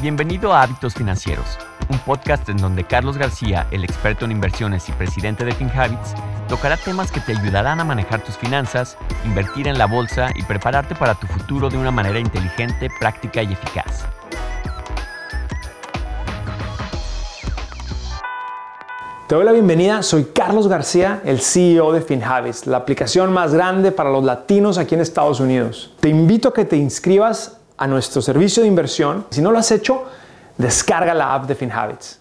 Bienvenido a Hábitos Financieros, un podcast en donde Carlos García, el experto en inversiones y presidente de FinHabits, tocará temas que te ayudarán a manejar tus finanzas, invertir en la bolsa y prepararte para tu futuro de una manera inteligente, práctica y eficaz. Te doy la bienvenida, soy Carlos García, el CEO de FinHabits, la aplicación más grande para los latinos aquí en Estados Unidos. Te invito a que te inscribas a nuestro servicio de inversión. Si no lo has hecho, descarga la app de FinHabits.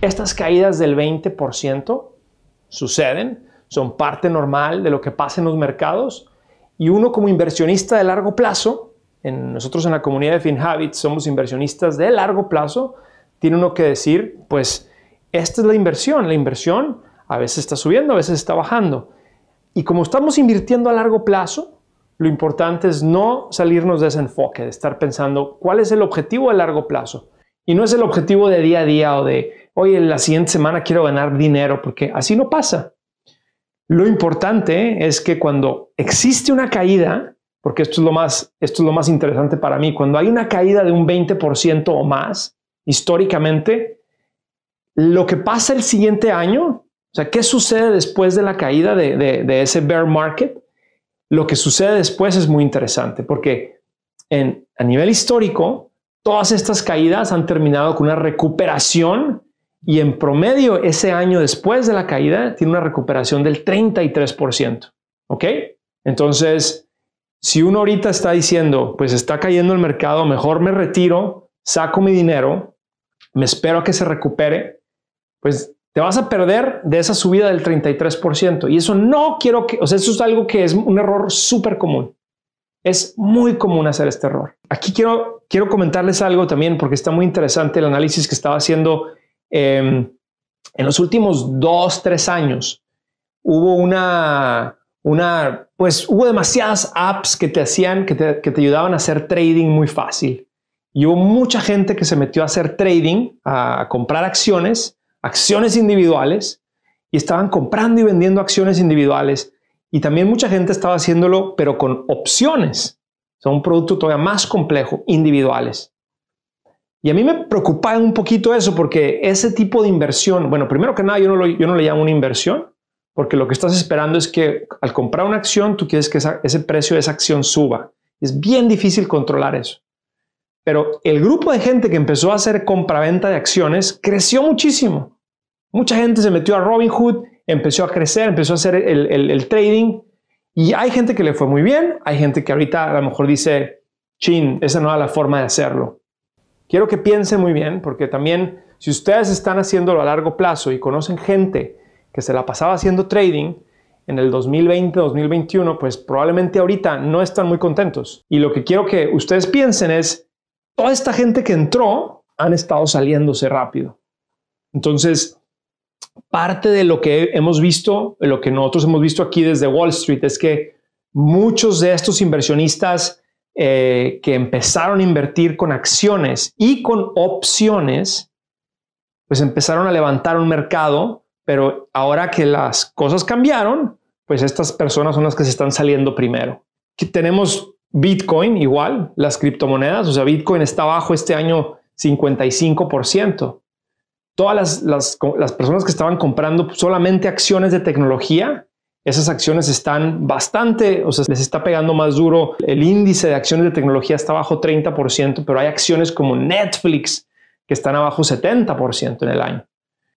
Estas caídas del 20% suceden, son parte normal de lo que pasa en los mercados y uno como inversionista de largo plazo, en, nosotros en la comunidad de FinHabits somos inversionistas de largo plazo, tiene uno que decir, pues esta es la inversión, la inversión a veces está subiendo, a veces está bajando. Y como estamos invirtiendo a largo plazo, lo importante es no salirnos de ese enfoque, de estar pensando cuál es el objetivo a largo plazo. Y no es el objetivo de día a día o de, oye, la siguiente semana quiero ganar dinero, porque así no pasa. Lo importante es que cuando existe una caída, porque esto es lo más, esto es lo más interesante para mí, cuando hay una caída de un 20% o más, históricamente, lo que pasa el siguiente año o sea, ¿qué sucede después de la caída de, ese bear market? Lo que sucede después es muy interesante porque en, a nivel histórico, todas estas caídas han terminado con una recuperación y en promedio ese año después de la caída tiene una recuperación del 33%. ¿Ok? Entonces, si uno ahorita está diciendo, pues está cayendo el mercado, mejor me retiro, saco mi dinero, me espero a que se recupere, pues te vas a perder de esa subida del 33%. Y eso no quiero que, o sea, eso es algo que es un error súper común. Es muy común hacer este error. Aquí quiero, quiero comentarles algo también porque está muy interesante el análisis que estaba haciendo em, en los últimos dos, tres años. Hubo una, una, pues hubo demasiadas apps que te hacían, que te, que te ayudaban a hacer trading muy fácil. Y hubo mucha gente que se metió a hacer trading, a comprar acciones acciones individuales y estaban comprando y vendiendo acciones individuales y también mucha gente estaba haciéndolo pero con opciones, o sea, un producto todavía más complejo, individuales. Y a mí me preocupa un poquito eso porque ese tipo de inversión, bueno, primero que nada yo no, yo no le llamo una inversión porque lo que estás esperando es que al comprar una acción tú quieres que ese precio de esa acción suba. Es bien difícil controlar eso. Pero el grupo de gente que empezó a hacer compra-venta de acciones creció muchísimo. Mucha gente se metió a Robinhood, empezó a crecer, empezó a hacer el, trading y hay gente que le fue muy bien, hay gente que ahorita a lo mejor dice, chin, esa no es la forma de hacerlo. Quiero que piensen muy bien porque también si ustedes están haciéndolo a largo plazo y conocen gente que se la pasaba haciendo trading en el 2020, 2021, pues probablemente ahorita no están muy contentos. Y lo que quiero que ustedes piensen es, toda esta gente que entró han estado saliéndose rápido. Entonces, parte de lo que hemos visto, lo que nosotros hemos visto aquí desde Wall Street, es que muchos de estos inversionistas eh, que empezaron a invertir con acciones y con opciones, pues empezaron a levantar un mercado, pero ahora que las cosas cambiaron, pues estas personas son las que se están saliendo primero. Tenemos Bitcoin igual, las criptomonedas, o sea, Bitcoin está bajo este año 55% todas las, personas que estaban comprando solamente acciones de tecnología, esas acciones están bastante, o sea, les está pegando más duro. El índice de acciones de tecnología está bajo 30%, pero hay acciones como Netflix que están abajo 70% en el año.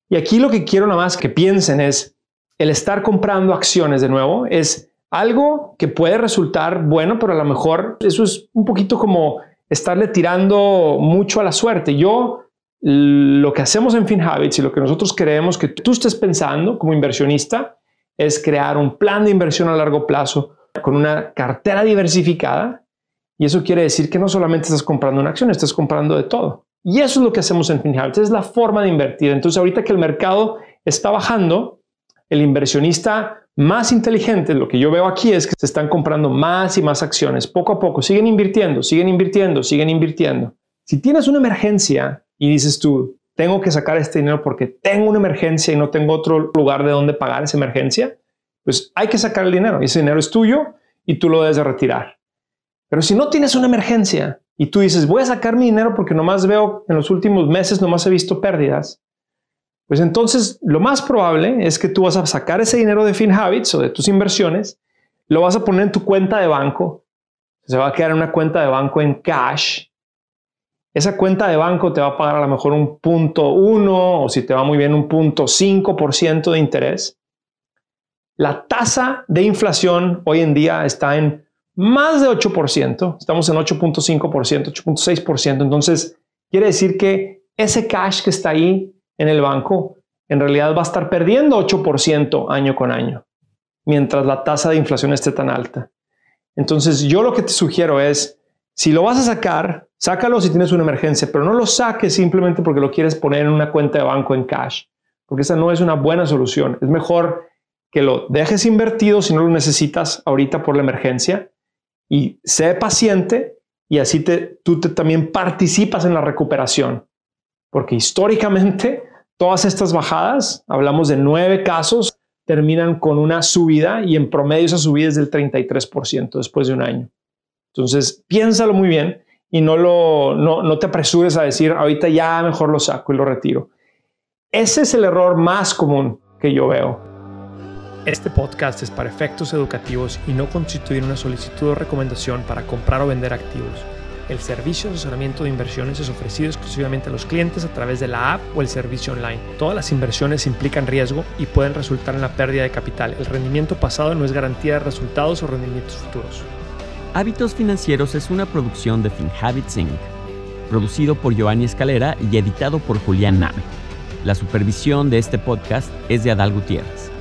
Y aquí lo que quiero nada más que piensen es, el estar comprando acciones de nuevo es algo que puede resultar bueno, pero a lo mejor eso es un poquito como estarle tirando mucho a la suerte. Yo lo que hacemos en FinHabits y lo que nosotros queremos que tú estés pensando como inversionista es crear un plan de inversión a largo plazo con una cartera diversificada. Y eso quiere decir que no solamente estás comprando una acción, estás comprando de todo. Y eso es lo que hacemos en FinHabits, es la forma de invertir. Entonces, ahorita que el mercado está bajando, el inversionista más inteligente, lo que yo veo aquí es que se están comprando más y más acciones. Poco a poco, siguen invirtiendo, siguen invirtiendo, siguen invirtiendo. Si tienes una emergencia y dices tú, tengo que sacar este dinero porque tengo una emergencia y no tengo otro lugar de donde pagar esa emergencia, pues hay que sacar el dinero. Ese dinero es tuyo y tú lo debes de retirar. Pero si no tienes una emergencia y tú dices, voy a sacar mi dinero porque nomás veo en los últimos meses, nomás he visto pérdidas, pues entonces lo más probable es que tú vas a sacar ese dinero de FinHabits o de tus inversiones, lo vas a poner en tu cuenta de banco, se va a quedar en una cuenta de banco en cash. Esa cuenta de banco te va a pagar a lo mejor un punto uno o si te va muy bien un punto 5% de interés. La tasa de inflación hoy en día está en más de 8%, estamos en 8.5%, 8.6%, entonces quiere decir que ese cash que está ahí en el banco en realidad va a estar perdiendo 8% año con año, mientras la tasa de inflación esté tan alta. Entonces yo lo que te sugiero es, si lo vas a sacar, sácalo si tienes una emergencia, pero no lo saques simplemente porque lo quieres poner en una cuenta de banco en cash, porque esa no es una buena solución. Es mejor que lo dejes invertido si no lo necesitas ahorita por la emergencia y sé paciente y así te, tú también participas en la recuperación. Porque históricamente todas estas bajadas, hablamos de nueve casos, terminan con una subida y en promedio esa subida es del 33% después de un año. Entonces, piénsalo muy bien y no, te apresures a decir, ahorita ya mejor lo saco y lo retiro. Ese es el error más común que yo veo. Este podcast es para efectos educativos y no constituye una solicitud o recomendación para comprar o vender activos. El servicio de asesoramiento de inversiones es ofrecido exclusivamente a los clientes a través de la app o el servicio online. Todas las inversiones implican riesgo y pueden resultar en la pérdida de capital. El rendimiento pasado no es garantía de resultados o rendimientos futuros. Hábitos Financieros es una producción de FinHabits Inc., producido por Giovanni Escalera y editado por Julián Name. La supervisión de este podcast es de Adal Gutiérrez.